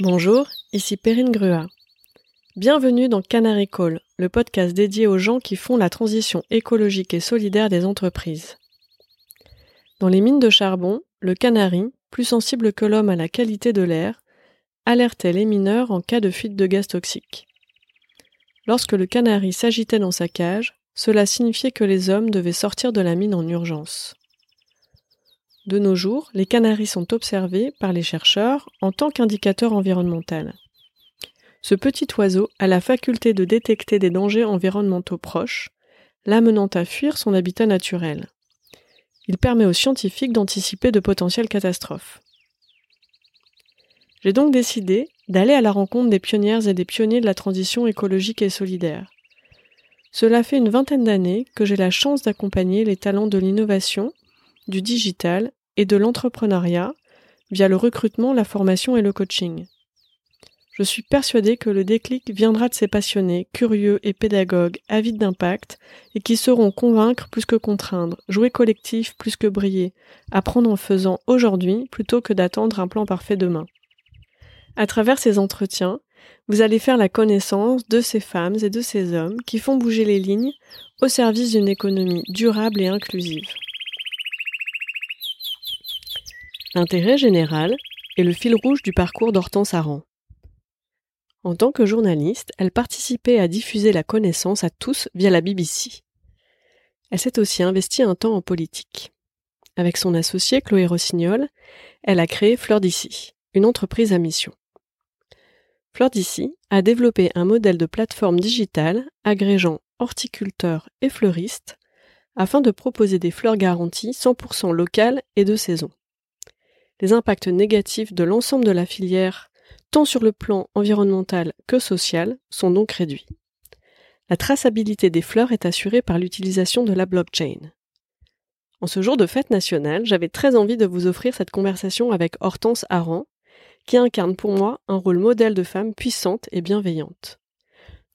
Bonjour, ici Perrine Grua. Bienvenue dans Canary Call, le podcast dédié aux gens qui font la transition écologique et solidaire des entreprises. Dans les mines de charbon, le canari, plus sensible que l'homme à la qualité de l'air, alertait les mineurs en cas de fuite de gaz toxique. Lorsque le canari s'agitait dans sa cage, cela signifiait que les hommes devaient sortir de la mine en urgence. De nos jours, les canaris sont observés par les chercheurs en tant qu'indicateur environnemental. Ce petit oiseau a la faculté de détecter des dangers environnementaux proches, l'amenant à fuir son habitat naturel. Il permet aux scientifiques d'anticiper de potentielles catastrophes. J'ai donc décidé d'aller à la rencontre des pionnières et des pionniers de la transition écologique et solidaire. Cela fait une vingtaine d'années que j'ai la chance d'accompagner les talents de l'innovation, du digital et de l'entrepreneuriat via le recrutement, la formation et le coaching. Je suis persuadée que le déclic viendra de ces passionnés, curieux et pédagogues, avides d'impact, et qui sauront convaincre plus que contraindre, jouer collectif plus que briller, apprendre en faisant aujourd'hui plutôt que d'attendre un plan parfait demain. À travers ces entretiens, vous allez faire la connaissance de ces femmes et de ces hommes qui font bouger les lignes au service d'une économie durable et inclusive. L'intérêt général est le fil rouge du parcours d'Hortense Aran. En tant que journaliste, elle participait à diffuser la connaissance à tous via la BBC. Elle s'est aussi investie un temps en politique. Avec son associé Chloé Rossignol, elle a créé Fleur d'ici, une entreprise à mission. Fleur d'ici a développé un modèle de plateforme digitale agrégeant horticulteurs et fleuristes afin de proposer des fleurs garanties 100% locales et de saison. Les impacts négatifs de l'ensemble de la filière tant sur le plan environnemental que social, sont donc réduits. La traçabilité des fleurs est assurée par l'utilisation de la blockchain. En ce jour de fête nationale, j'avais très envie de vous offrir cette conversation avec Hortense Aran, qui incarne pour moi un rôle modèle de femme puissante et bienveillante.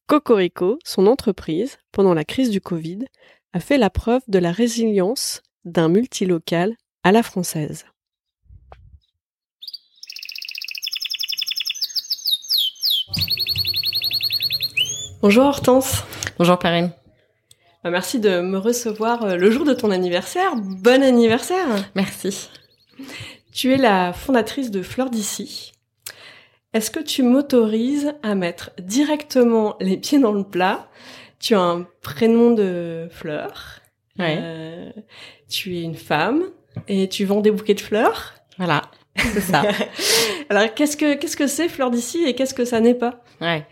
Cocorico, son entreprise, pendant la crise du Covid, a fait la preuve de la résilience d'un multilocal à la française. Bonjour Hortense. Bonjour Perrine. Bah, merci de me recevoir euh, le jour de ton anniversaire. Bon anniversaire. Merci. Tu es la fondatrice de Fleur d'ici. Est-ce que tu m'autorises à mettre directement les pieds dans le plat? Tu as un prénom de Fleur. Euh, tu es une femme et tu vends des bouquets de fleurs. Voilà, c'est ça. Alors qu'est-ce que qu'est-ce que c'est Fleur d'ici et qu'est-ce que ça n'est pas? Ouais.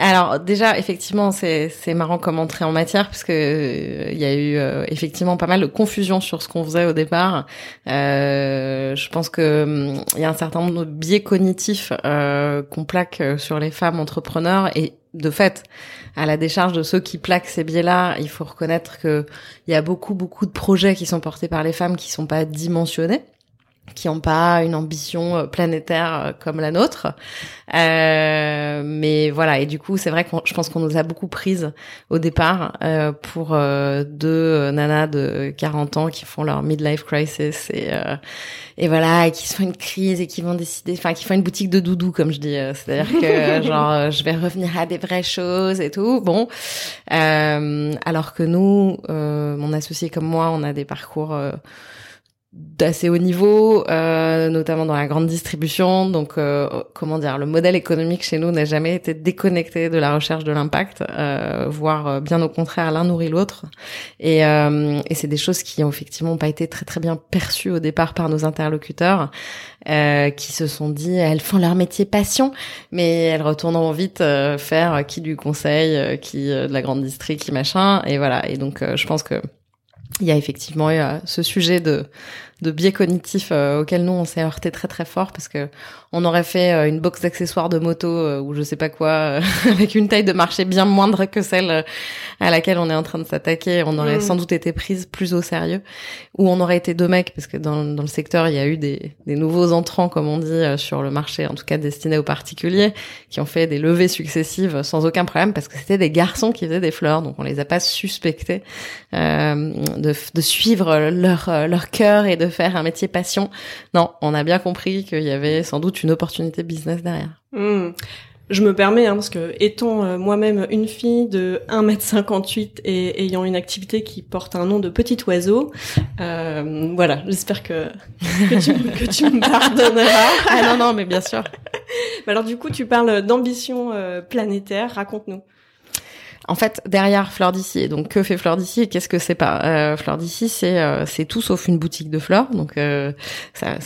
Alors déjà, effectivement, c'est marrant comme entrée en matière parce que euh, il y a eu euh, effectivement pas mal de confusion sur ce qu'on faisait au départ. Euh, je pense que hum, il y a un certain nombre de biais cognitifs qu'on plaque sur les femmes entrepreneurs et de fait, à la décharge de ceux qui plaquent ces biais-là, il faut reconnaître que il y a beaucoup beaucoup de projets qui sont portés par les femmes qui sont pas dimensionnés qui n'ont pas une ambition euh, planétaire euh, comme la nôtre. Euh, mais voilà, et du coup, c'est vrai que je pense qu'on nous a beaucoup prises au départ euh, pour euh, deux nanas de 40 ans qui font leur midlife crisis et et voilà, et qui se font une crise et qui vont décider, enfin, qui font une boutique de doudou, comme je dis. C'est-à-dire que genre, je vais revenir à des vraies choses et tout. Bon, alors que nous, mon associé comme moi, on a des parcours d'assez haut niveau, euh, notamment dans la grande distribution. Donc, euh, comment dire, le modèle économique chez nous n'a jamais été déconnecté de la recherche de l'impact, euh, voire euh, bien au contraire, l'un nourrit l'autre. Et, euh, et c'est des choses qui ont effectivement pas été très très bien perçues au départ par nos interlocuteurs, qui se sont dit, elles font leur métier passion, mais elles retourneront vite faire qui du conseil, qui de la grande distri, qui machin. Et voilà. Et donc, je pense que il y a effectivement eu ce sujet de de biais cognitifs euh, auxquels nous on s'est heurté très très fort parce que on aurait fait euh, une box d'accessoires de moto euh, ou je sais pas quoi avec une taille de marché bien moindre que celle à laquelle on est en train de s'attaquer, on aurait mm. sans doute été prise plus au sérieux. Ou on aurait été deux mecs parce que dans, dans le secteur il y a eu des, des nouveaux entrants comme on dit sur le marché en tout cas destinés aux particuliers qui ont fait des levées successives sans aucun problème parce que c'était des garçons qui faisaient des fleurs. Donc on les a pas suspectés de, de suivre leur leur cœur et de de faire un métier passion. Non, on a bien compris qu'il y avait sans doute une opportunité business derrière. Hmm. Je me permets, hein, parce que étant euh, moi-même une fille de 1m58 et ayant une activité qui porte un nom de petit oiseau, euh, voilà, j'espère que, que, tu, que tu me pardonneras. ah non, non, mais bien sûr. Alors du coup, tu parles d'ambition euh, planétaire, raconte-nous. En fait, derrière Fleur d'ici, donc que fait Fleur d'ici et qu'est-ce que c'est pas euh, Fleur d'ici, c'est c'est tout sauf une boutique de fleurs. Donc ça,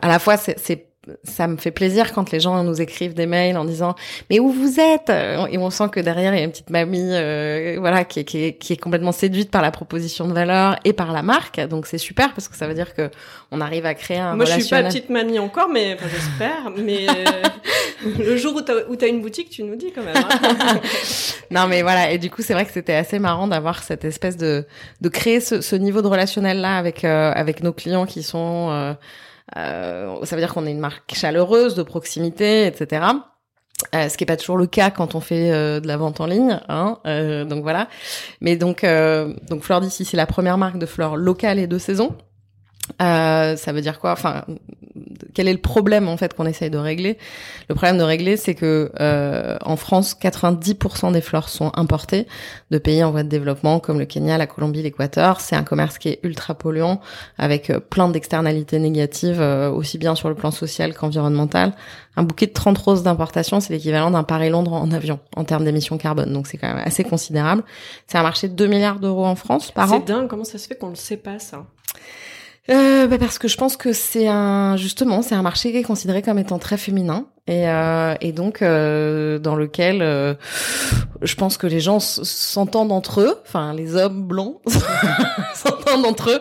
à la fois c'est ça me fait plaisir quand les gens nous écrivent des mails en disant mais où vous êtes? Et on sent que derrière il y a une petite mamie euh, voilà qui est, qui, est, qui est complètement séduite par la proposition de valeur et par la marque. Donc c'est super parce que ça veut dire que on arrive à créer un moi je suis pas petite mamie encore mais enfin, j'espère mais euh, le jour où t'as où as une boutique tu nous dis quand même hein. non mais voilà. Et du coup c'est vrai que c'était assez marrant d'avoir cette espèce de de créer ce, ce niveau de relationnel là avec euh, avec nos clients qui sont euh, ça veut dire qu'on est une marque chaleureuse, de proximité, etc. Euh, ce qui est pas toujours le cas quand on fait euh, de la vente en ligne, hein, euh, donc voilà. Mais donc, euh, donc Fleur d'ici, c'est la première marque de fleurs locales et de saison. ça veut dire quoi? Enfin, quel est le problème en fait qu'on essaye de régler Le problème de régler, c'est que euh, en France, 90% des fleurs sont importées de pays en voie de développement comme le Kenya, la Colombie, l'Équateur. C'est un commerce qui est ultra polluant, avec euh, plein d'externalités négatives, euh, aussi bien sur le plan social qu'environnemental. Un bouquet de 30 roses d'importation, c'est l'équivalent d'un Paris-Londres en avion en termes d'émissions carbone. Donc c'est quand même assez considérable. C'est un marché de 2 milliards d'euros en France par an. C'est dingue, comment ça se fait qu'on ne le sait pas ça? Euh, bah parce que je pense que c'est un justement c'est un marché qui est considéré comme étant très féminin et, euh, et donc euh, dans lequel euh, je pense que les gens s'entendent entre eux, enfin les hommes blonds s'entendent entre eux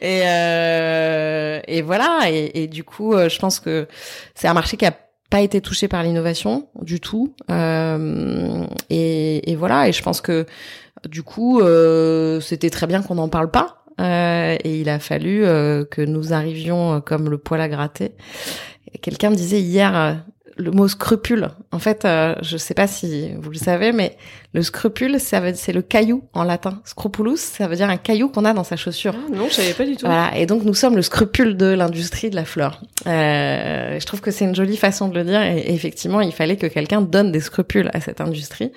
et euh, et voilà. Et, du coup je pense que c'est un marché qui a pas été touché par l'innovation du tout et, et voilà. Et je pense que du coup c'était très bien qu'on n'en parle pas euh, et il a fallu euh, que nous arrivions euh, comme le poil à gratter. Quelqu'un me disait hier le mot scrupule. En fait, je sais pas si vous le savez, mais le scrupule, c'est le caillou en latin. Scrupulus, ça veut dire un caillou qu'on a dans sa chaussure. Ah, non, je savais pas du tout. Voilà. Et donc nous sommes le scrupule de l'industrie de la fleur. Euh, je trouve que c'est une jolie façon de le dire. Et, effectivement, il fallait que quelqu'un donne des scrupules à cette industrie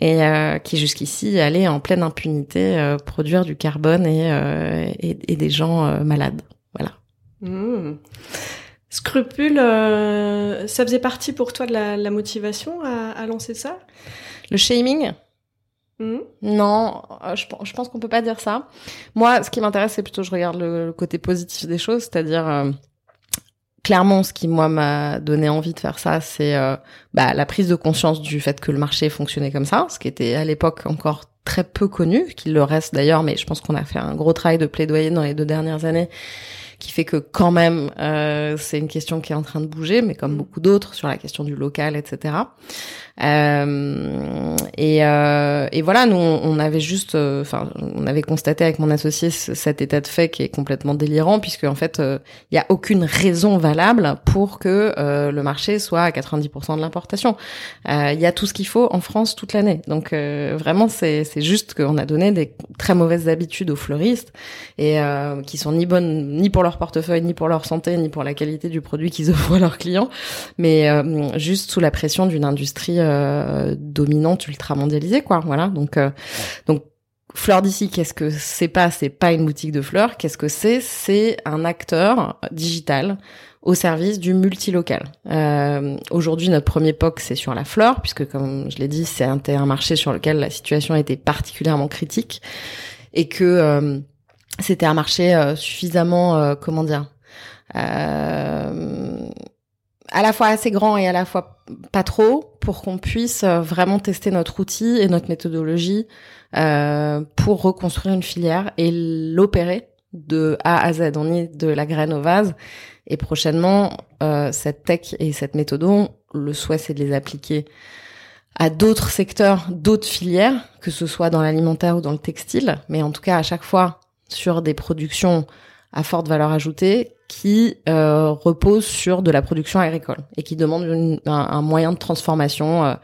et euh, qui jusqu'ici allait en pleine impunité euh, produire du carbone et, euh, et, et des gens euh, malades. Voilà. Mmh. Scrupule, ça faisait partie pour toi de la, la motivation à, à lancer ça? Le shaming? Mmh. Non, euh, je, je pense qu'on peut pas dire ça. Moi, ce qui m'intéresse, c'est plutôt je regarde le, côté positif des choses, c'est-à-dire euh, clairement, ce qui moi m'a donné envie de faire ça, c'est euh, bah, la prise de conscience du fait que le marché fonctionnait comme ça, ce qui était à l'époque encore très peu connu, qu'il le reste d'ailleurs, mais je pense qu'on a fait un gros travail de plaidoyer dans les deux dernières années qui fait que quand même euh, c'est une question qui est en train de bouger, mais comme mmh. beaucoup d'autres sur la question du local, etc. Euh, et, euh, et, voilà, nous on avait juste, euh, enfin, on avait constaté avec mon associé cet état de fait qui est complètement délirant, puisque en fait, il n'y a aucune raison valable pour que le marché soit à 90% de l'importation. Il y a tout ce qu'il faut en France toute l'année. Donc vraiment, c'est juste qu'on a donné des très mauvaises habitudes aux fleuristes et qui sont ni bonnes ni pour leur portefeuille, ni pour leur santé, ni pour la qualité du produit qu'ils offrent à leurs clients, mais juste sous la pression d'une industrie euh, dominante ultra mondialisée quoi voilà donc euh, donc Fleur d'ici, qu'est-ce que c'est pas? C'est pas une boutique de fleurs. Qu'est-ce que c'est? C'est un acteur digital au service du multilocal. Euh, Aujourd'hui, notre premier POC, c'est sur la fleur, puisque comme je l'ai dit, c'est un, marché sur lequel la situation était particulièrement critique et que euh, c'était un marché euh, suffisamment, comment dire, à la fois assez grand et à la fois pas trop pour qu'on puisse euh, vraiment tester notre outil et notre méthodologie euh, pour reconstruire une filière et l'opérer de A à Z. On est de la graine au vase et prochainement euh, cette tech et cette méthode, le souhait c'est de les appliquer à d'autres secteurs, d'autres filières, que ce soit dans l'alimentaire ou dans le textile, mais en tout cas à chaque fois sur des productions à forte valeur ajoutée qui euh, repose sur de la production agricole et qui demande un, moyen de transformation euh,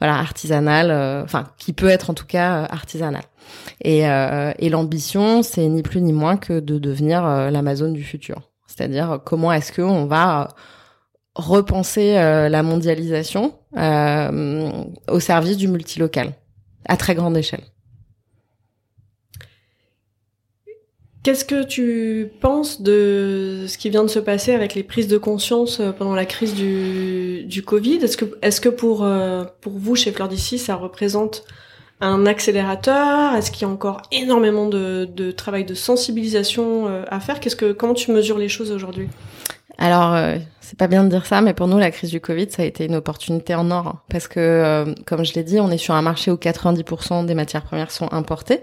voilà artisanal euh, enfin qui peut être en tout cas artisanal. Et, et l'ambition c'est ni plus ni moins que de devenir l'Amazon du futur. C'est-à-dire comment est-ce que on va repenser la mondialisation au service du multilocal à très grande échelle Qu'est-ce que tu penses de ce qui vient de se passer avec les prises de conscience euh, pendant la crise du, Covid? Est-ce que, est-ce que pour, euh, pour vous, chez Fleur d'ici, ça représente un accélérateur? Est-ce qu'il y a encore énormément de, de travail de sensibilisation euh, à faire? Qu'est-ce que, comment tu mesures les choses aujourd'hui? Alors, c'est pas bien de dire ça, mais pour nous, la crise du Covid, ça a été une opportunité en or. Parce que, euh, comme je l'ai dit, on est sur un marché où 90% des matières premières sont importées.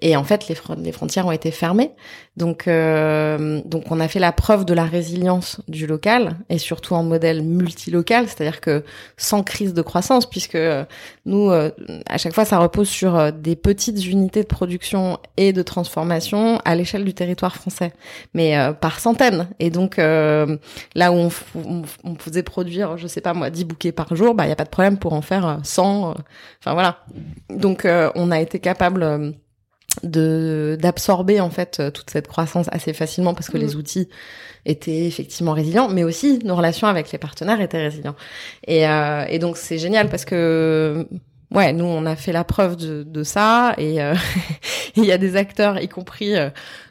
Et en fait, les, frontières ont été fermées. Donc, euh, donc, on a fait la preuve de la résilience du local, et surtout en modèle multilocal, c'est-à-dire que sans crise de croissance, puisque euh, nous, à chaque fois, ça repose sur des petites unités de production et de transformation à l'échelle du territoire français, mais par centaines. Et donc, là où on on, faisait produire, je sais pas moi, 10 bouquets par jour, bah il y a pas de problème pour en faire 100. Euh, euh, enfin voilà. Donc euh, on a été capable de d'absorber en fait toute cette croissance assez facilement parce que les mmh. outils étaient effectivement résilients, mais aussi nos relations avec les partenaires étaient résilients. Et, et donc c'est génial parce que ouais, nous on a fait la preuve de, de ça et il y a des acteurs, y compris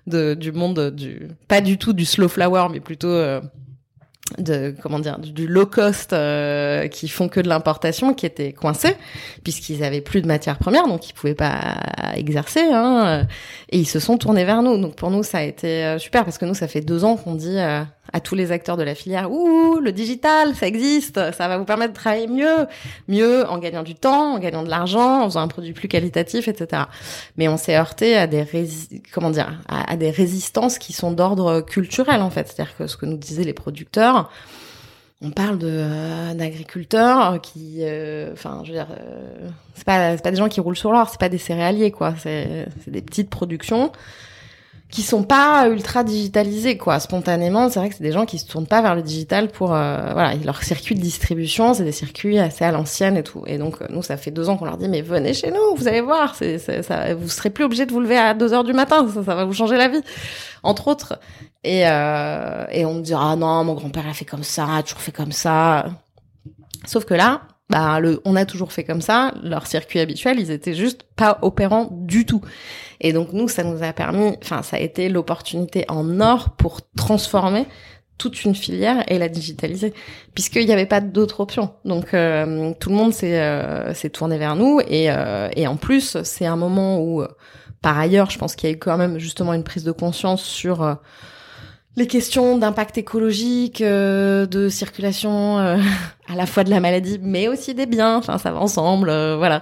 de, du monde du pas du tout du slow flower, mais plutôt de comment dire du low cost euh, qui font que de l'importation qui étaient coincés puisqu'ils avaient plus de matières premières donc ils pouvaient pas exercer hein, et ils se sont tournés vers nous. Donc pour nous ça a été euh, super parce que nous ça fait deux ans qu'on dit euh, à tous les acteurs de la filière ouh le digital ça existe ça va vous permettre de travailler mieux mieux en gagnant du temps en gagnant de l'argent en faisant un produit plus qualitatif etc mais on s'est heurté à des comment dire à, des résistances qui sont d'ordre culturel en fait. C'est-à-dire que ce que nous disaient les producteurs on parle euh, d'agriculteurs qui, euh, enfin, je veux dire, euh, c'est pas c'est pas des gens qui roulent sur l'or, c'est pas des céréaliers quoi, c'est des petites productions qui sont pas ultra digitalisées quoi. Spontanément, c'est vrai que c'est des gens qui se tournent pas vers le digital pour voilà, leur circuit de distribution, c'est des circuits assez à l'ancienne et tout. Et donc nous, ça fait deux ans qu'on leur dit mais venez chez nous, vous allez voir, c'est ça, vous serez plus obligé de vous lever à 2 heures du matin, ça, ça va vous changer la vie, entre autres. Et, euh, et on me dira, ah non, mon grand-père a fait comme ça, a toujours fait comme ça. Sauf que là, bah, le, on a toujours fait comme ça. Leur circuit habituel, ils étaient juste pas opérants du tout. Et donc nous, ça nous a permis, enfin, ça a été l'opportunité en or pour transformer toute une filière et la digitaliser, puisqu'il n'y avait pas d'autre option. Donc euh, tout le monde s'est euh, tourné vers nous et euh, et en plus c'est un moment où, par ailleurs, je pense qu'il y a eu quand même justement une prise de conscience sur les questions d'impact écologique, euh, de circulation euh, à la fois de la maladie, mais aussi des biens. Enfin, ça va ensemble, euh, voilà.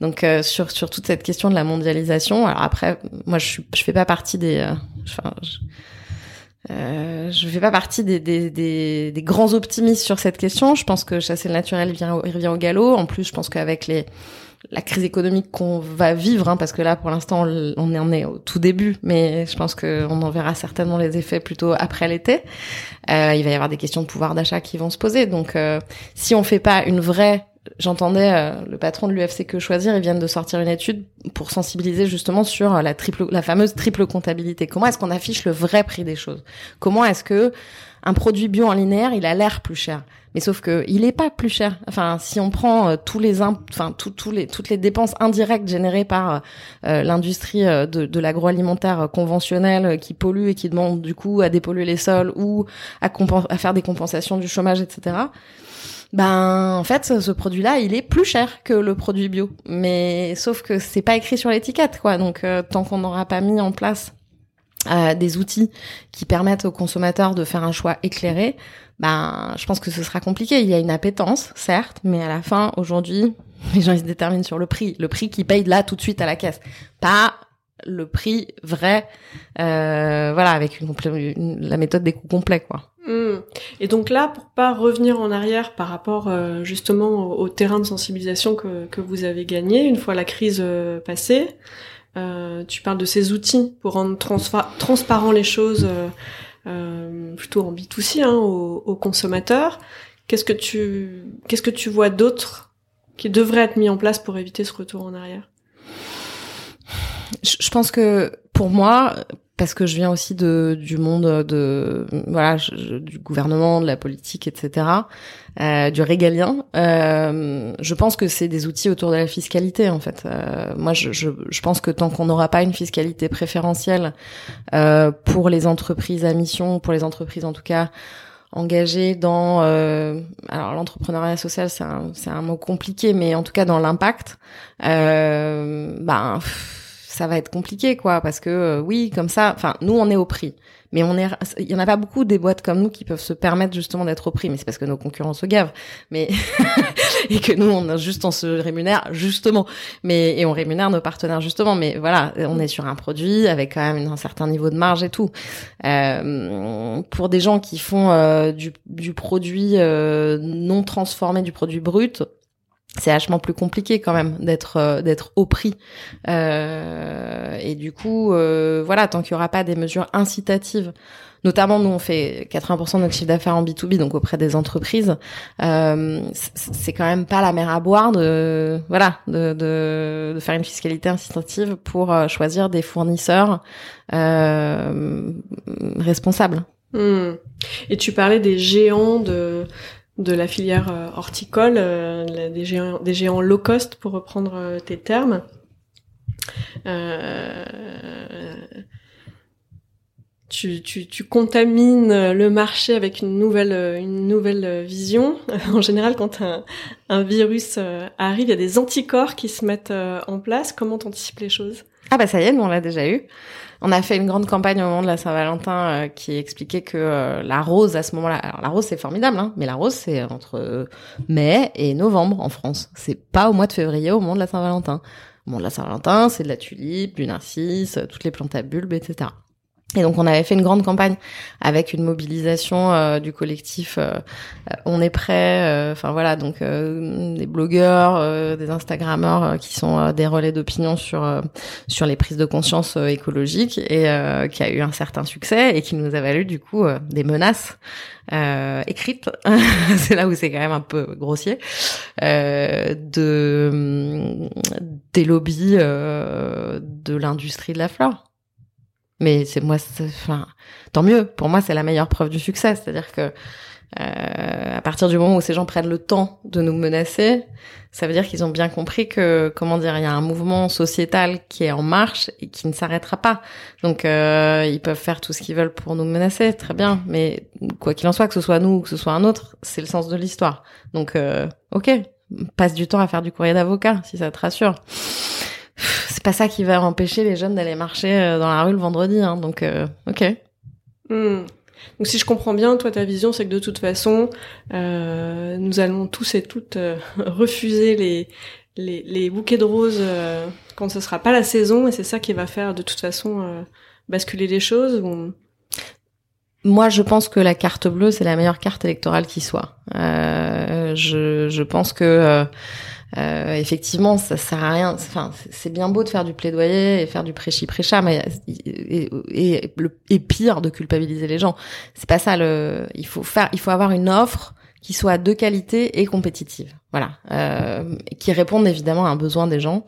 Donc sur sur toute cette question de la mondialisation. Alors après, moi, je suis, je fais pas partie des. Enfin, je, je fais pas partie des, des, des, des, grands optimistes sur cette question. Je pense que chasser le naturel vient, revient au galop. En plus, je pense qu'avec les la crise économique qu'on va vivre, hein, parce que là, pour l'instant, on en est au tout début, mais je pense qu'on en verra certainement les effets plutôt après l'été. Euh, il va y avoir des questions de pouvoir d'achat qui vont se poser. Donc, euh, si on fait pas une vraie J'entendais euh, le patron de l'UFC que choisir, ils viennent de sortir une étude pour sensibiliser justement sur la triple, la fameuse triple comptabilité. Comment est-ce qu'on affiche le vrai prix des choses? Comment est-ce que un produit bio en linéaire, il a l'air plus cher? Mais sauf que il est pas plus cher. Enfin, si on prend euh, tous les enfin tous les toutes les dépenses indirectes générées par euh, l'industrie euh, de, de l'agroalimentaire conventionnel qui pollue et qui demande du coup à dépolluer les sols ou à, à faire des compensations du chômage, etc. Ben en fait ce produit-là il est plus cher que le produit bio, mais sauf que c'est pas écrit sur l'étiquette quoi. Donc tant qu'on n'aura pas mis en place des outils qui permettent aux consommateurs de faire un choix éclairé, ben, je pense que ce sera compliqué. Il y a une appétence, certes, mais à la fin, aujourd'hui, les gens ils se déterminent sur le prix, le prix qu'ils payent là tout de suite à la caisse, pas le prix vrai, euh, voilà, avec une, la méthode des coûts complets, quoi. Hmm. Et donc là, pour pas revenir en arrière par rapport euh, justement au, terrain de sensibilisation que, que vous avez gagné une fois la crise euh, passée, euh, tu parles de ces outils pour rendre transparent les choses. Euh, plutôt en B2C, hein, aux, consommateurs. Qu'est-ce que tu, qu'est-ce que tu vois d'autre qui devrait être mis en place pour éviter ce retour en arrière? Je pense que pour moi, parce que je viens aussi de du monde de voilà du gouvernement, de la politique, etc., euh, du régalien. Euh, je pense que c'est des outils autour de la fiscalité en fait. Euh, moi, je, je, je, pense que tant qu'on n'aura pas une fiscalité préférentielle euh, pour les entreprises à mission, pour les entreprises en tout cas engagées dans euh, alors l'entrepreneuriat social c'est un c'est un mot compliqué mais en tout cas dans l'impact euh, ben ça va être compliqué quoi parce que euh, oui comme ça enfin nous on est au prix. Mais on est il y en a pas beaucoup des boîtes comme nous qui peuvent se permettre justement d'être au prix. Mais c'est parce que nos concurrents se gavent. Mais et que nous on a juste on se rémunère justement. Mais et on rémunère nos partenaires justement. Mais voilà on est sur un produit avec quand même un certain niveau de marge et tout. Euh, pour des gens qui font euh, du, du produit euh, non transformé du produit brut c'est vachement plus compliqué quand même d'être euh, d'être au prix euh, et du coup euh, voilà tant qu'il y aura pas des mesures incitatives notamment nous on fait 80% de notre chiffre d'affaires en B2B donc auprès des entreprises euh, c'est quand même pas la mer à boire de voilà de, de, de faire une fiscalité incitative pour euh, choisir des fournisseurs responsables hmm. et tu parlais des géants de de la filière euh, horticole, euh, des, géants, low cost pour reprendre euh, tes termes. tu, contamines le marché avec une nouvelle, vision. En général, quand un, virus arrive, il y a des anticorps qui se mettent en place. Comment t'anticipes les choses? Ah bah ça y est, on l'a déjà eu. On a fait une grande campagne au moment de la Saint-Valentin euh, qui expliquait que euh, la rose à ce moment-là, alors la rose c'est formidable, hein, mais la rose c'est entre euh, mai et novembre en France. C'est pas au mois de février au moment de la Saint-Valentin. Au moment de la Saint-Valentin, c'est de la tulipe, du narcisse, toutes les plantes à bulbes, etc. Et donc on avait fait une grande campagne avec une mobilisation euh, du collectif euh, euh, On est prêt. Enfin voilà, donc des blogueurs, des Instagrammeurs qui sont des relais d'opinion sur sur les prises de conscience écologiques et qui a eu un certain succès et qui nous a valu du coup des menaces écrites. c'est là où c'est quand même un peu grossier de des lobbies de l'industrie de la flore. Mais c'est moi, enfin, tant mieux. Pour moi, c'est la meilleure preuve du succès. C'est-à-dire que euh, à partir du moment où ces gens prennent le temps de nous menacer, ça veut dire qu'ils ont bien compris que, comment dire, il y a un mouvement sociétal qui est en marche et qui ne s'arrêtera pas. Donc, euh, ils peuvent faire tout ce qu'ils veulent pour nous menacer, très bien. Mais quoi qu'il en soit, que ce soit nous ou que ce soit un autre, c'est le sens de l'histoire. Donc, euh, ok, passe du temps à faire du courrier d'avocat, si ça te rassure c'est pas ça qui va empêcher les jeunes d'aller marcher euh, dans la rue le vendredi. Hein, donc, euh, ok. Hmm. Donc, si je comprends bien, toi, ta vision, c'est que de toute façon, euh, nous allons tous et toutes euh, refuser les, les, les, bouquets de roses quand ce sera pas la saison, et c'est ça qui va faire de toute façon basculer les choses. Moi, je pense que la carte bleue, c'est la meilleure carte électorale qui soit. je, je pense que euh, effectivement, ça sert à rien. Enfin, c'est bien beau de faire du plaidoyer et faire du prêchi prêcha, mais et, et, et, pire de culpabiliser les gens. C'est pas ça. Le, il faut faire, il faut avoir une offre qui soit de qualité et compétitive. Voilà, euh, qui réponde évidemment à un besoin des gens,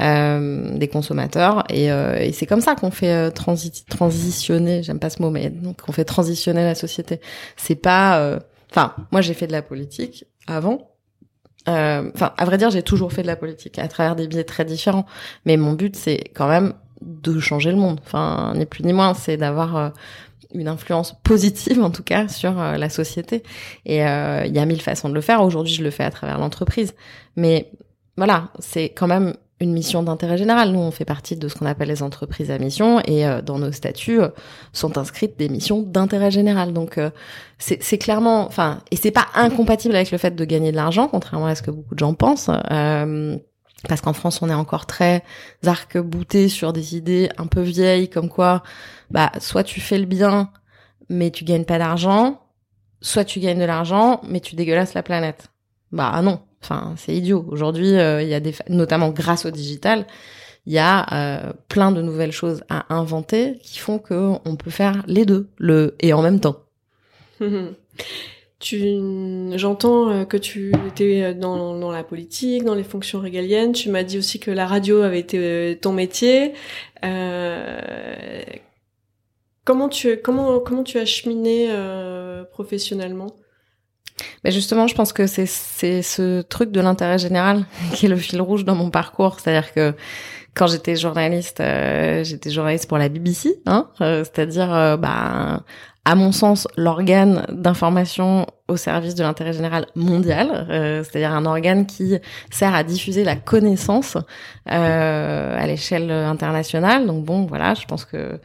euh, des consommateurs, et, euh, et c'est comme ça qu'on fait euh, transi transitionner. J'aime pas ce mot, mais qu'on fait transitionner la société. C'est pas. Euh, enfin, moi j'ai fait de la politique avant enfin, à vrai dire, j'ai toujours fait de la politique à travers des biais très différents. Mais mon but, c'est quand même de changer le monde. Enfin, ni plus ni moins, c'est d'avoir euh, une influence positive, en tout cas, sur euh, la société. Et il y a mille façons de le faire. Aujourd'hui, je le fais à travers l'entreprise. Mais voilà, c'est quand même une mission d'intérêt général. Nous, on fait partie de ce qu'on appelle les entreprises à mission et euh, dans nos statuts euh, sont inscrites des missions d'intérêt général. Donc, euh, c'est clairement, enfin, et c'est pas incompatible avec le fait de gagner de l'argent, contrairement à ce que beaucoup de gens pensent. parce qu'en France, on est encore très arc-bouté sur des idées un peu vieilles, comme quoi, bah, soit tu fais le bien, mais tu gagnes pas d'argent, soit tu gagnes de l'argent, mais tu dégueulasses la planète. Bah non, Enfin, c'est idiot. Aujourd'hui, euh, il y a des, notamment grâce au digital, il y a euh, plein de nouvelles choses à inventer qui font que on peut faire les deux, le et en même temps. Tu, j'entends que tu étais dans, la politique, dans les fonctions régaliennes. Tu m'as dit aussi que la radio avait été ton métier. Euh, comment tu comment comment tu as cheminé euh, professionnellement? Mais justement, je pense que c'est c'est ce truc de l'intérêt général qui est le fil rouge dans mon parcours. C'est-à-dire que quand j'étais journaliste, euh, j'étais journaliste pour la BBC, hein, euh, c'est-à-dire, euh, bah, à mon sens, l'organe d'information au service de l'intérêt général mondial, c'est-à-dire un organe qui sert à diffuser la connaissance à l'échelle internationale. Donc bon, voilà, je pense que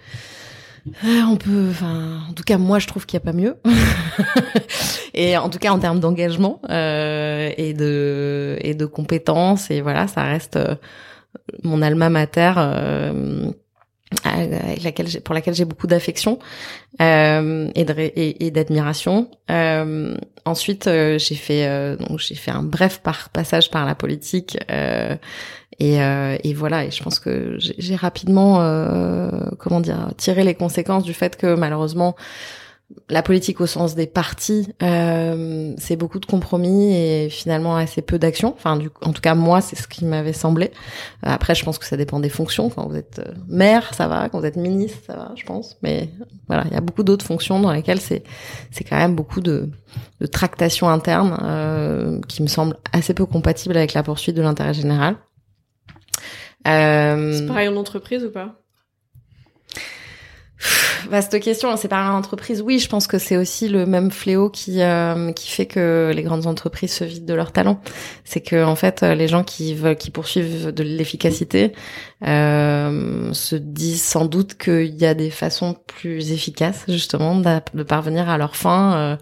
on peut, enfin, en tout cas, moi, je trouve qu'il n'y a pas mieux. et en tout cas, en termes d'engagement euh, et de et de compétences, et voilà, ça reste mon alma mater euh, pour laquelle j'ai beaucoup d'affection euh, et d'admiration. Euh, ensuite, euh, j'ai fait euh, donc j'ai fait un bref par passage par la politique et, et, voilà. Et je pense que j'ai rapidement comment dire tiré les conséquences du fait que malheureusement la politique au sens des partis, euh, c'est beaucoup de compromis et finalement assez peu d'action. Enfin, du, en tout cas, moi, c'est ce qui m'avait semblé. Après, je pense que ça dépend des fonctions. Quand vous êtes euh, maire, ça va. Quand vous êtes ministre, ça va, je pense. Mais voilà, il y a beaucoup d'autres fonctions dans lesquelles c'est c'est quand même beaucoup de, de tractation interne euh, qui me semble assez peu compatible avec la poursuite de l'intérêt général. Euh, c'est pareil en entreprise ou pas? Vaste question. C'est par l'entreprise. Oui, je pense que c'est aussi le même fléau qui euh, qui fait que les grandes entreprises se vident de leurs talents. C'est que en fait, les gens qui veulent, qui poursuivent de l'efficacité, euh, se disent sans doute qu'il y a des façons plus efficaces justement de, parvenir à leur fin euh,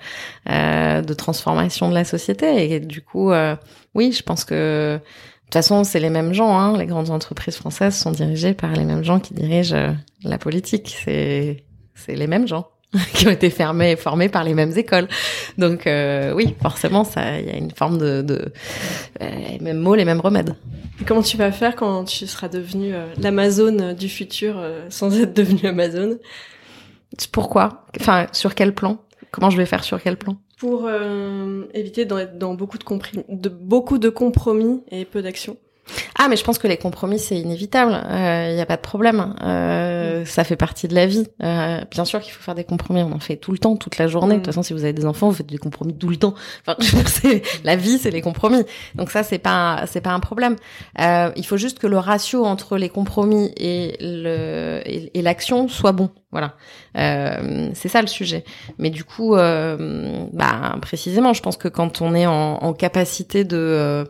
euh, de transformation de la société. Et du coup, euh, oui, je pense que toute façon, c'est les mêmes gens. Hein. Les grandes entreprises françaises sont dirigées par les mêmes gens qui dirigent euh, la politique. C'est c'est les mêmes gens qui ont été fermés, formés par les mêmes écoles. Donc euh, oui, forcément, ça, il y a une forme de, de euh, les mêmes mots, les mêmes remèdes. Et comment tu vas faire quand tu seras devenu l'Amazon du futur sans être devenu Amazon Pourquoi? Enfin, sur quel plan? Comment je vais faire sur quel plan? Pour euh, éviter dans beaucoup de, de, beaucoup de compromis et peu d'action ah, mais je pense que les compromis, c'est inévitable. Il euh, n'y a pas de problème. Euh, mm. Ça fait partie de la vie. Euh, bien sûr qu'il faut faire des compromis. On en fait tout le temps, toute la journée. De toute mm. façon, si vous avez des enfants, vous faites des compromis tout le temps. Enfin, la vie, c'est les compromis. Donc ça, c'est pas, c'est pas un problème. Euh, il faut juste que le ratio entre les compromis et le et, l'action soit bon. Voilà. Euh, c'est ça le sujet. Mais du coup, euh, bah, précisément, je pense que quand on est en, en capacité de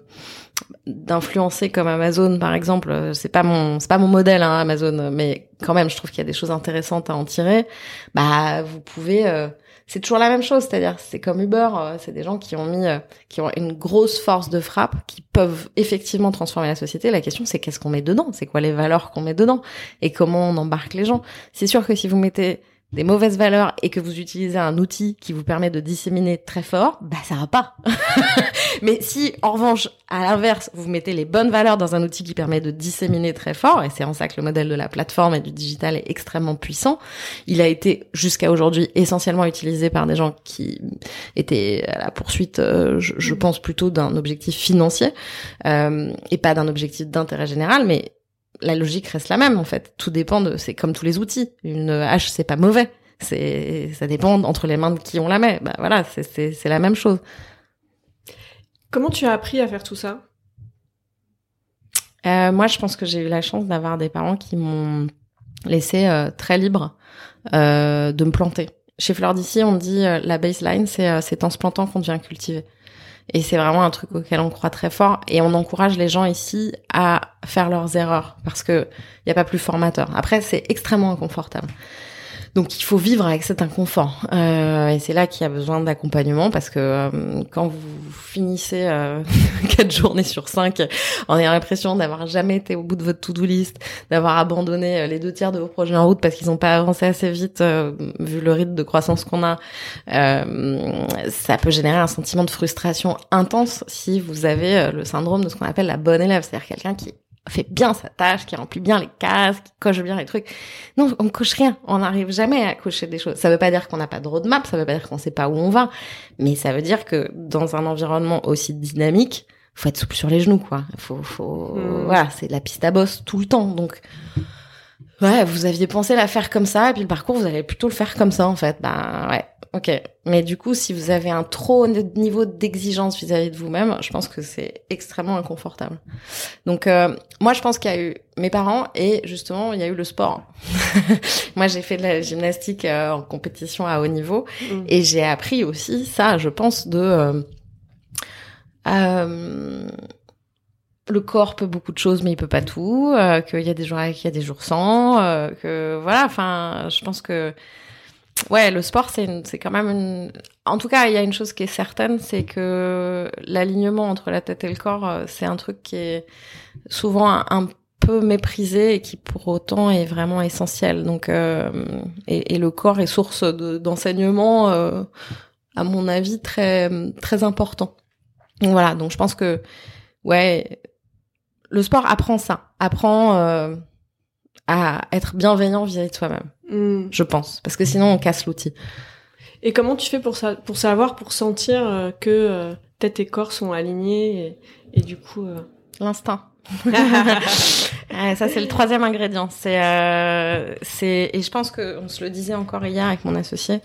d'influencer comme Amazon par exemple euh, c'est pas mon c'est pas mon modèle hein, Amazon mais quand même je trouve qu'il y a des choses intéressantes à en tirer. Bah vous pouvez euh, c'est toujours la même chose c'est-à-dire c'est comme Uber euh, c'est des gens qui ont mis qui ont une grosse force de frappe qui peuvent effectivement transformer la société. La question c'est qu'est-ce qu'on met dedans? C'est quoi les valeurs qu'on met dedans? Et comment on embarque les gens? C'est sûr que si vous mettez des mauvaises valeurs et que vous utilisez un outil qui vous permet de disséminer très fort, bah ça va pas. Mais si en revanche, à l'inverse, vous mettez les bonnes valeurs dans un outil qui permet de disséminer très fort, et c'est en ça que le modèle de la plateforme et du digital est extrêmement puissant, il a été jusqu'à aujourd'hui essentiellement utilisé par des gens qui étaient à la poursuite, euh, je, pense plutôt d'un objectif financier euh, et pas d'un objectif d'intérêt général, mais la logique reste la même en fait. Tout dépend de, c'est comme tous les outils. Une hache c'est pas mauvais, c'est, ça dépend entre les mains de qui on la met. Bah voilà, c'est, la même chose. Comment tu as appris à faire tout ça? Euh, Moi, je pense que j'ai eu la chance d'avoir des parents qui m'ont laissé euh, très libre euh, de me planter. Chez Fleur d'ici, on dit la baseline, c'est, c'est en se plantant qu'on devient cultivé. Et c'est vraiment un truc auquel on croit très fort. Et on encourage les gens ici à faire leurs erreurs parce que il n'y a pas plus formateur. Après, c'est extrêmement inconfortable. Donc il faut vivre avec cet inconfort. Euh, et c'est là qu'il y a besoin d'accompagnement parce que euh, quand vous finissez euh, quatre journées sur cinq en ayant l'impression d'avoir jamais été au bout de votre to-do list, d'avoir abandonné euh, les deux tiers de vos projets en route parce qu'ils n'ont pas avancé assez vite euh, vu le rythme de croissance qu'on a, ça peut générer un sentiment de frustration intense si vous avez le syndrome de ce qu'on appelle la bonne élève, c'est-à-dire quelqu'un qui fait bien sa tâche, qui remplit bien les cases, qui coche bien les trucs. Non, on coche rien. On n'arrive jamais à cocher des choses. Ça veut pas dire qu'on n'a pas de roadmap, ça veut pas dire qu'on sait pas où on va, mais ça veut dire que dans un environnement aussi dynamique, faut être souple sur les genoux, quoi. Faut, faut, Hmm. voilà, c'est la piste à bosse tout le temps. Donc, ouais, vous aviez pensé la faire comme ça, et puis le parcours, vous allez plutôt le faire comme ça, en fait. Bah, ouais. Ok. Mais du coup, si vous avez un trop haut niveau d'exigence vis-à-vis de vous-même, je pense que c'est extrêmement inconfortable. Donc, euh, moi, je pense qu'il y a eu mes parents et justement, il y a eu le sport. moi, j'ai fait de la gymnastique euh, en compétition à haut niveau Mm. et j'ai appris aussi ça, je pense, de euh, euh, le corps peut beaucoup de choses, mais il peut pas tout. Euh, qu'il y a des jours avec, il y a des jours sans. que voilà, enfin, je pense que ouais, le sport, c'est quand même une. En tout cas, il y a une chose qui est certaine, c'est que l'alignement entre la tête et le corps, euh, c'est un truc qui est souvent un, peu méprisé et qui pour autant est vraiment essentiel. Donc, euh, et, le corps est source de- d'enseignement, euh, à mon avis, très très important. Donc voilà. Donc je pense que ouais, le sport apprend ça, apprend à être bienveillant vis-à-vis de soi-même. Mm. Je pense, parce que sinon on casse l'outil. Et comment tu fais pour, ça, pour savoir, pour sentir euh, que euh, tête et corps sont alignés et, et du coup... euh, L'instinct. Ça c'est le troisième ingrédient. C'est euh, c'est et je pense que on se le disait encore hier avec mon associé.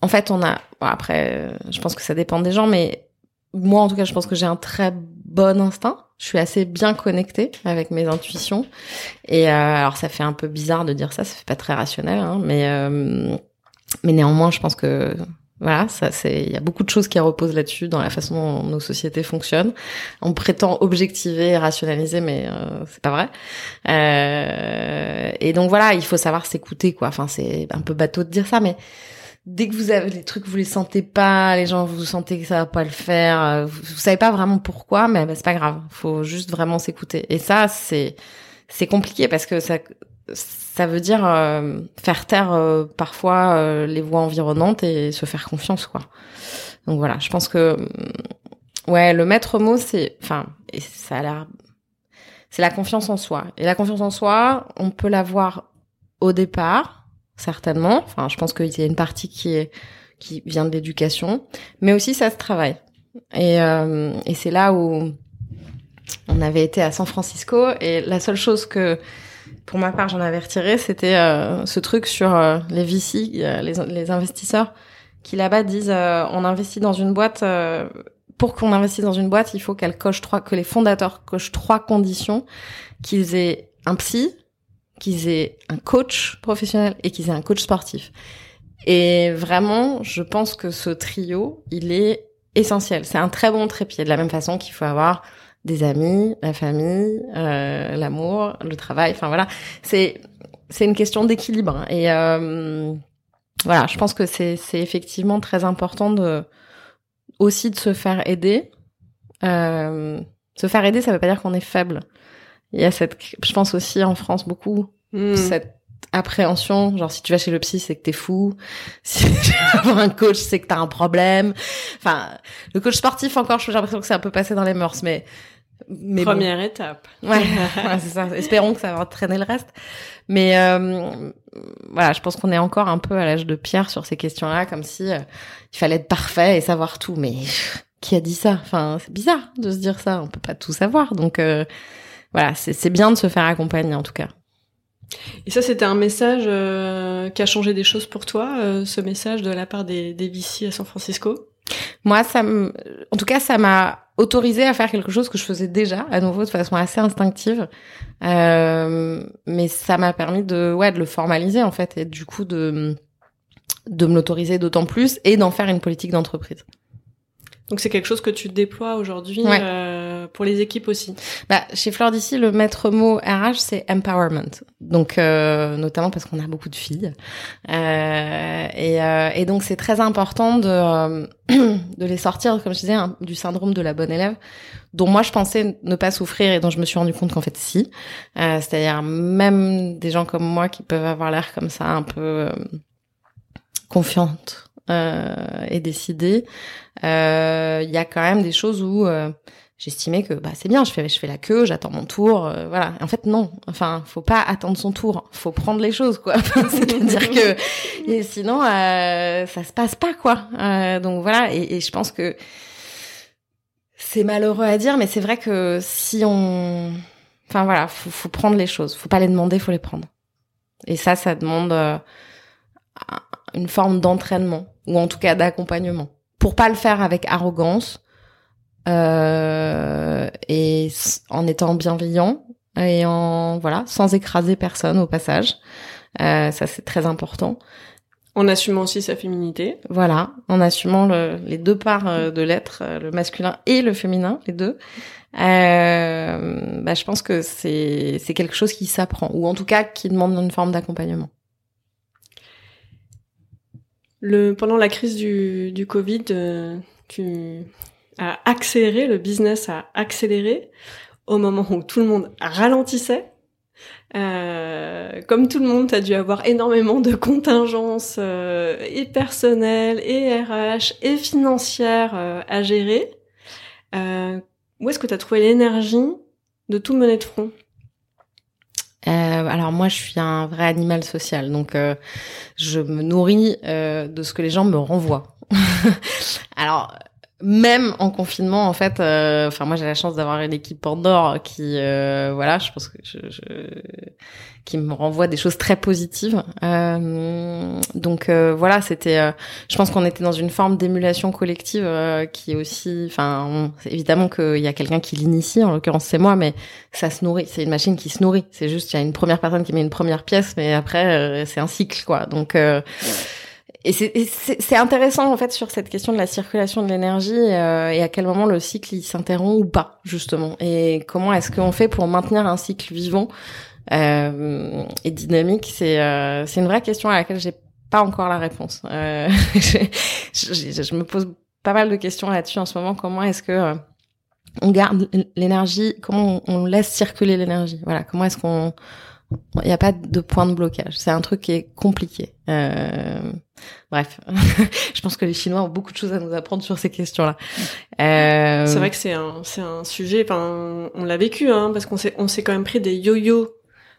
En fait, on a bon, après, je pense que ça dépend des gens, mais moi en tout cas, je pense que j'ai un très bon instinct. Je suis assez bien connectée avec mes intuitions. Et euh, alors ça fait un peu bizarre de dire ça, ça fait pas très rationnel, hein, mais euh, mais néanmoins, je pense que voilà, ça c'est il y a beaucoup de choses qui reposent là-dessus dans la façon dont nos sociétés fonctionnent. On prétend objectiver et rationaliser, mais euh, c'est pas vrai. Euh, et donc voilà, il faut savoir s'écouter, quoi. Enfin, c'est un peu bateau de dire ça, mais dès que vous avez les trucs, vous les sentez pas, les gens vous sentez que ça va pas le faire, euh, vous, vous savez pas vraiment pourquoi, mais bah, c'est pas grave. Faut juste vraiment s'écouter. Et ça, c'est c'est compliqué parce que ça ça veut dire euh, faire taire euh, parfois euh, les voix environnantes et se faire confiance, quoi. Donc voilà, je pense que hum, ouais, le maître mot, c'est, enfin, et ça a l'air, c'est la confiance en soi. Et la confiance en soi, on peut l'avoir au départ, certainement. Enfin, je pense qu'il y a une partie qui est qui vient de l'éducation, mais aussi ça se travaille. Et, euh, et c'est là où on avait été à San Francisco et la seule chose que pour ma part j'en avais retiré, c'était euh, ce truc sur euh, les VC, euh, les, les investisseurs qui là-bas disent euh, on investit dans une boîte pour qu'on investisse dans une boîte, il faut qu'elle coche trois que les fondateurs cochent trois conditions qu'ils aient un psy, qu'ils aient un coach professionnel et qu'ils aient un coach sportif. Et vraiment, je pense que ce trio, il est essentiel. C'est un très bon trépied de la même façon qu'il faut avoir des amis, la famille, euh, l'amour, le travail. Enfin voilà, c'est c'est une question d'équilibre. Et euh, voilà, je pense que c'est c'est effectivement très important de aussi de se faire aider. Euh, se faire aider, ça veut pas dire qu'on est faible. Il y a cette, je pense aussi en France beaucoup mm. cette appréhension, genre si tu vas chez le psy, c'est que t'es fou. Si tu vas voir un coach, c'est que t'as un problème. Enfin, le coach sportif encore, j'ai l'impression que c'est un peu passé dans les mœurs, mais mais bon. Première étape. Ouais, ouais, c'est ça. Espérons que ça va entraîner le reste. Mais euh, voilà, je pense qu'on est encore un peu à l'âge de pierre sur ces questions-là, comme si euh, il fallait être parfait et savoir tout. Mais qui a dit ça? Enfin, c'est bizarre de se dire ça. On peut pas tout savoir. Donc euh, voilà, c'est bien de se faire accompagner en tout cas. Et ça, c'était un message euh, qui a changé des choses pour toi, euh, ce message de la part des, des VC à San Francisco? Moi, ça me, en tout cas, ça m'a autorisé à faire quelque chose que je faisais déjà, à nouveau de façon assez instinctive, euh, mais ça m'a permis de, ouais, de le formaliser en fait, et du coup de de me l'autoriser d'autant plus et d'en faire une politique d'entreprise. Donc c'est quelque chose que tu déploies aujourd'hui Ouais. euh, pour les équipes aussi. Bah, chez Fleur d'ici, le maître mot RH, c'est empowerment. Donc, euh, notamment parce qu'on a beaucoup de filles. Euh, et, euh, et donc, c'est très important de, euh, de les sortir, comme je disais, hein, du syndrome de la bonne élève, dont moi, je pensais ne pas souffrir et dont je me suis rendu compte qu'en fait, si. Euh, C'est-à-dire, même des gens comme moi qui peuvent avoir l'air comme ça, un peu euh, confiante et décidée, euh, il y a quand même des choses où... euh, j'estimais que bah c'est bien, je fais je fais la queue, j'attends mon tour, euh, voilà. En fait non, enfin faut pas attendre son tour, faut prendre les choses quoi. C'est-à-dire que et sinon euh, ça se passe pas quoi. Euh, donc voilà et, et, je pense que c'est malheureux à dire, mais c'est vrai que si on, enfin voilà, faut, faut prendre les choses, faut pas les demander, faut les prendre. Et ça, ça demande euh, une forme d'entraînement ou en tout cas d'accompagnement pour pas le faire avec arrogance euh, et en étant bienveillant et en voilà sans écraser personne au passage. Euh, ça c'est très important. En assumant aussi sa féminité. Voilà, en assumant le, les deux parts euh, de l'être, euh, le masculin et le féminin, les deux. Euh, bah, je pense que c'est c'est quelque chose qui s'apprend ou en tout cas qui demande une forme d'accompagnement. Le pendant la crise du du Covid, euh, tu as accéléré le business a accéléré au moment où tout le monde ralentissait. Euh, comme tout le monde, tu as dû avoir énormément de contingences euh, et personnelles, et RH, et financières euh, à gérer. Euh, où est-ce que tu as trouvé l'énergie de tout mener de front? Alors moi, je suis un vrai animal social, donc je me nourris de ce que les gens me renvoient. alors même en confinement, en fait, euh, enfin moi j'ai la chance d'avoir une équipe Pandore qui, euh, voilà, je pense que je, je, qui me renvoie des choses très positives. Euh, donc euh, voilà, c'était, euh, je pense qu'on était dans une forme d'émulation collective qui est aussi, enfin évidemment qu'il y a quelqu'un qui l'initie, en l'occurrence c'est moi, mais ça se nourrit, c'est une machine qui se nourrit. C'est juste il y a une première personne qui met une première pièce, mais après c'est un cycle quoi. Donc et c'est intéressant en fait sur cette question de la circulation de l'énergie euh, et à quel moment le cycle il s'interrompt ou pas justement. Et comment est-ce qu'on fait pour maintenir un cycle vivant euh, et dynamique? C'est euh, c'est une vraie question à laquelle j'ai pas encore la réponse. Euh, je, je, je, me pose pas mal de questions là-dessus en ce moment. Comment est-ce que euh, on garde l'énergie? Comment on, on laisse circuler l'énergie? Voilà comment est-ce qu'on il n'y a pas de point de blocage. C'est un truc qui est compliqué. Euh... Bref, je pense que les Chinois ont beaucoup de choses à nous apprendre sur ces questions-là. Euh... C'est vrai que c'est un, c'est un sujet. Enfin, on l'a vécu, hein, parce qu'on s'est, on s'est quand même pris des yo-yo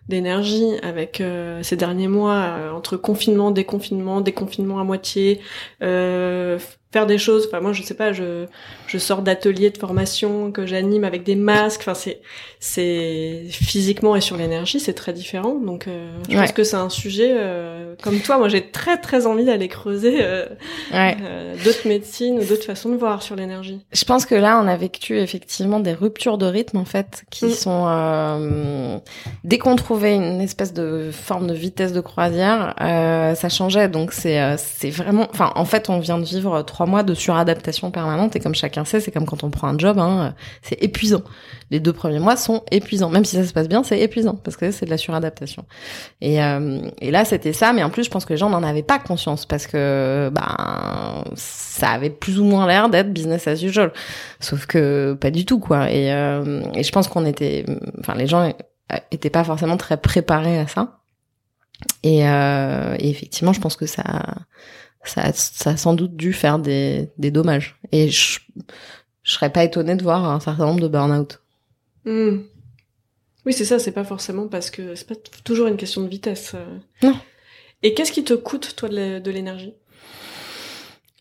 d'énergie avec euh, ces derniers mois euh, entre confinement, déconfinement, déconfinement à moitié, euh, faire des choses. Enfin, moi, je sais pas, je, je sors d'ateliers de formation que j'anime avec des masques. Enfin, c'est, c'est physiquement et sur l'énergie, c'est très différent. Donc, euh, je pense que c'est un sujet euh, comme toi. Moi, j'ai très très envie d'aller creuser euh, ouais. d'autres médecines ou d'autres façons de voir sur l'énergie. Je pense que là, on a vécu effectivement des ruptures de rythme en fait, qui mm. sont dès qu'on trouvait une espèce de forme de vitesse de croisière, ça changeait. Donc, c'est c'est vraiment. Enfin, en fait, on vient de vivre trois mois de suradaptation permanente et comme chacun sait, c'est comme quand on prend un job, hein, c'est épuisant. Les deux premiers mois sont épuisants, même si ça se passe bien, c'est épuisant parce que c'est de la suradaptation. Et, euh, et là, c'était ça, mais en plus, je pense que les gens n'en avaient pas conscience parce que ben ça avait plus ou moins l'air d'être business as usual, sauf que pas du tout quoi. Et, euh, et je pense qu'on était, enfin les gens étaient pas forcément très préparés à ça. Et, euh, et effectivement, je pense que ça ça, ça a sans doute dû faire des, des dommages. Et je, je serais pas étonnée de voir un certain nombre de burn-out. Hmm. Oui, c'est ça, c'est pas forcément parce que c'est pas toujours une question de vitesse. Euh. Non. Et qu'est-ce qui te coûte, toi, de l'énergie?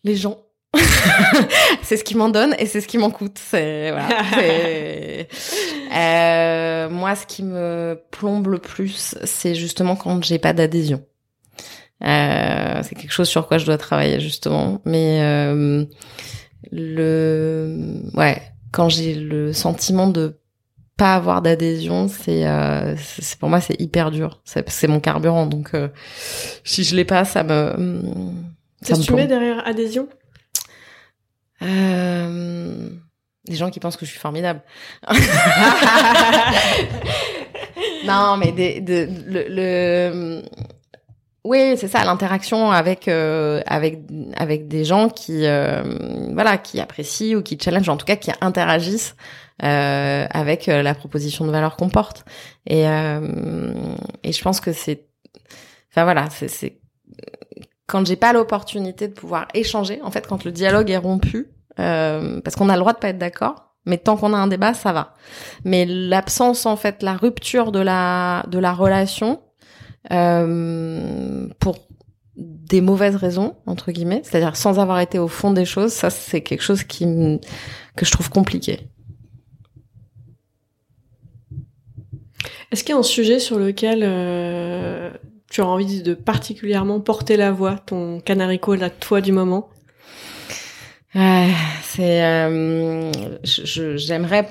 Les gens. c'est ce qui m'en donne et c'est ce qui m'en coûte. C'est voilà. euh, moi, ce qui me plombe le plus, c'est justement quand j'ai pas d'adhésion. Euh, c'est quelque chose sur quoi je dois travailler justement. Mais euh, le, ouais, quand j'ai le sentiment de pas avoir d'adhésion, c'est, euh, c'est pour moi c'est hyper dur. C'est mon carburant, donc euh, si je l'ai pas, ça me. Qu'est-ce que tu mets derrière adhésion? Euh, Des gens qui pensent que je suis formidable. non, mais des, de, le, le oui, c'est ça, l'interaction avec euh, avec avec des gens qui euh, voilà qui apprécient ou qui challenge, en tout cas qui interagissent euh, avec euh, la proposition de valeur qu'on porte. Et euh, et je pense que c'est enfin voilà, c'est c'est quand j'ai pas l'opportunité de pouvoir échanger, en fait, quand le dialogue est rompu, parce qu'on a le droit de pas être d'accord, Mais tant qu'on a un débat, ça va. Mais l'absence, en fait, la rupture de la de la relation euh, pour des mauvaises raisons entre guillemets, c'est-à-dire sans avoir été au fond des choses, ça c'est quelque chose qui que je trouve compliqué. Est-ce qu'il y a un sujet sur lequel euh, tu as envie de particulièrement porter la voix, ton canarico là, toi du moment? C'est, euh, j'aimerais.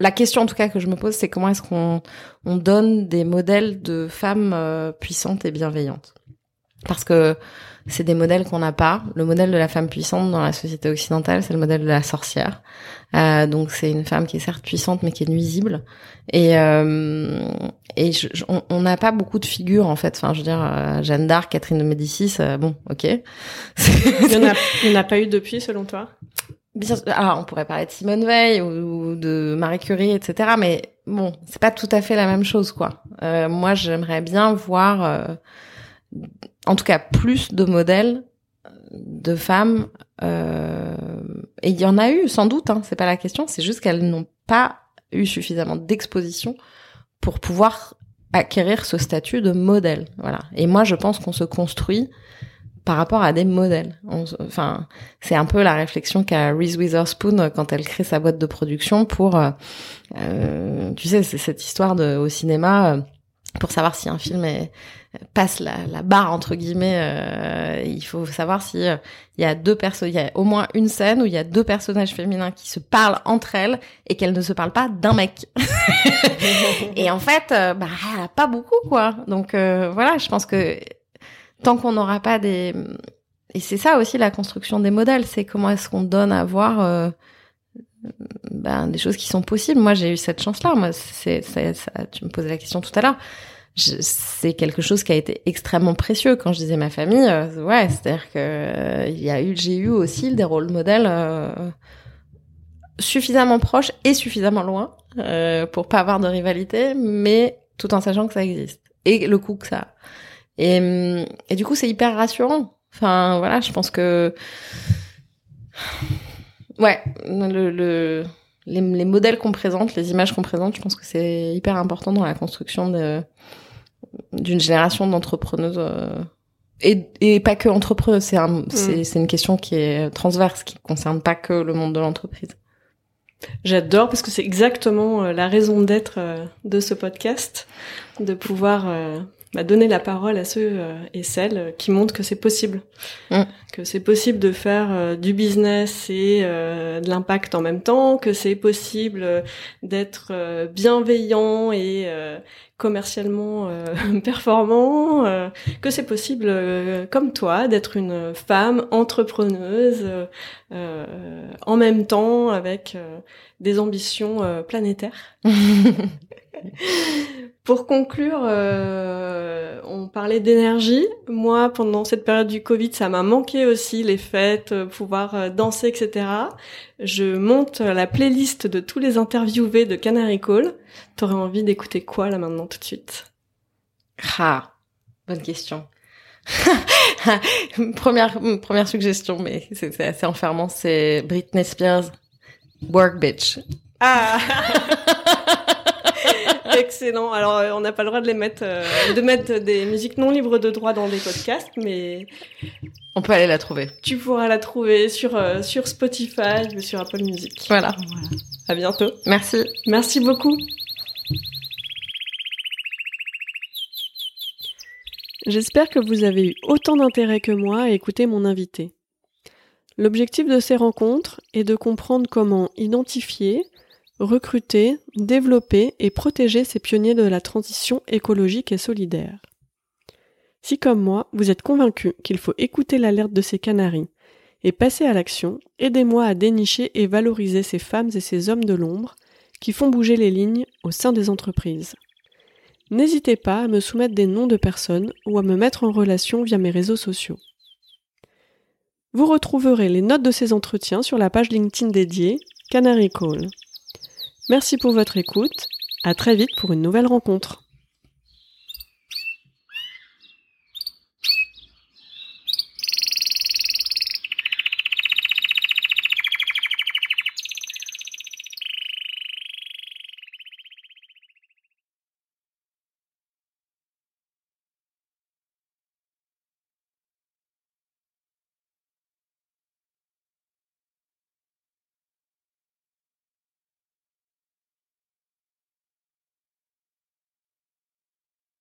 La question en tout cas que je me pose, c'est comment est-ce qu'on on donne des modèles de femmes euh, puissantes et bienveillantes? Parce que c'est des modèles qu'on n'a pas. Le modèle de la femme puissante dans la société occidentale, c'est le modèle de la sorcière. Euh, donc c'est une femme qui est certes puissante mais qui est nuisible. Et euh, et on n'a pas beaucoup de figures en fait. Enfin, je veux dire, euh, Jeanne d'Arc, Catherine de Médicis, euh, bon, ok. il n'y en, a pas eu depuis, selon toi? Alors on pourrait parler de Simone Veil ou, de Marie Curie, etc. Mais bon, c'est pas tout à fait la même chose, quoi. Euh, moi, j'aimerais bien voir en tout cas plus de modèles de femmes euh, et il y en a eu sans doute hein, c'est pas la question c'est juste qu'elles n'ont pas eu suffisamment d'exposition pour pouvoir acquérir ce statut de modèle voilà et moi je pense qu'on se construit par rapport à des modèles. enfin, c'est un peu la réflexion qu'a Reese Witherspoon quand elle crée sa boîte de production pour, euh, euh tu sais, c'est cette histoire de au cinéma euh, pour savoir si un film est, passe la, barre entre guillemets. Euh, il faut savoir si il euh, y a deux personnes, il y a au moins une scène où il y a deux personnages féminins qui se parlent entre elles et qu'elles ne se parlent pas d'un mec. et en fait, euh, bah pas beaucoup quoi. Donc voilà, je pense que tant qu'on n'aura pas des et c'est ça aussi la construction des modèles, c'est comment est-ce qu'on donne à voir ben, des choses qui sont possibles. Moi, j'ai eu cette chance-là. Moi, tu me posais la question tout à l'heure c'est quelque chose qui a été extrêmement précieux quand je disais ma famille. Euh, ouais, c'est-à-dire que euh, y a eu, j'ai eu aussi des rôles modèles euh, suffisamment proches et suffisamment loin pour pas avoir de rivalité, mais tout en sachant que ça existe et le coût que ça. A. Et, et du coup, c'est hyper rassurant. Enfin, voilà, je pense que ouais, le, le les, les modèles qu'on présente, les images qu'on présente, je pense que c'est hyper important dans la construction de d'une génération d'entrepreneuses euh, et, et, pas que entrepreneuses. C'est un, mm. c'est, une question qui est transverse, qui concerne pas que le monde de l'entreprise. J'adore parce que c'est exactement euh, la raison d'être euh, de ce podcast, de pouvoir bah, donner la parole à ceux et celles qui montrent que c'est possible, mm. que c'est possible de faire du business et de l'impact en même temps, que c'est possible d'être bienveillant et commercialement euh, performant, euh, que c'est possible, euh, comme toi, d'être une femme entrepreneuse en même temps avec des ambitions planétaires. Pour conclure, euh, on parlait d'énergie. Moi, pendant cette période du Covid, ça m'a manqué aussi les fêtes, euh, pouvoir euh, danser, etc. Je monte la playlist de tous les interviewés de Canary Call. T'aurais envie d'écouter quoi là maintenant tout de suite? Ah, bonne question. première première suggestion, mais c'est assez enfermant, c'est Britney Spears, Work Bitch. Ah Excellent. Alors, euh, on n'a pas le droit de les mettre, euh, de mettre des musiques non libres de droit dans des podcasts, mais on peut aller la trouver. Tu pourras la trouver sur euh, sur Spotify ou sur Apple Music. Voilà. voilà. À bientôt. Merci. Merci beaucoup. J'espère que vous avez eu autant d'intérêt que moi à écouter mon invité. L'objectif de ces rencontres est de comprendre comment identifier, recruter, développer et protéger ces pionniers de la transition écologique et solidaire. Si comme moi, vous êtes convaincu qu'il faut écouter l'alerte de ces canaris et passer à l'action, aidez-moi à dénicher et valoriser ces femmes et ces hommes de l'ombre qui font bouger les lignes au sein des entreprises. N'hésitez pas à me soumettre des noms de personnes ou à me mettre en relation via mes réseaux sociaux. Vous retrouverez les notes de ces entretiens sur la page LinkedIn dédiée Canary Call. Merci pour votre écoute. À très vite pour une nouvelle rencontre.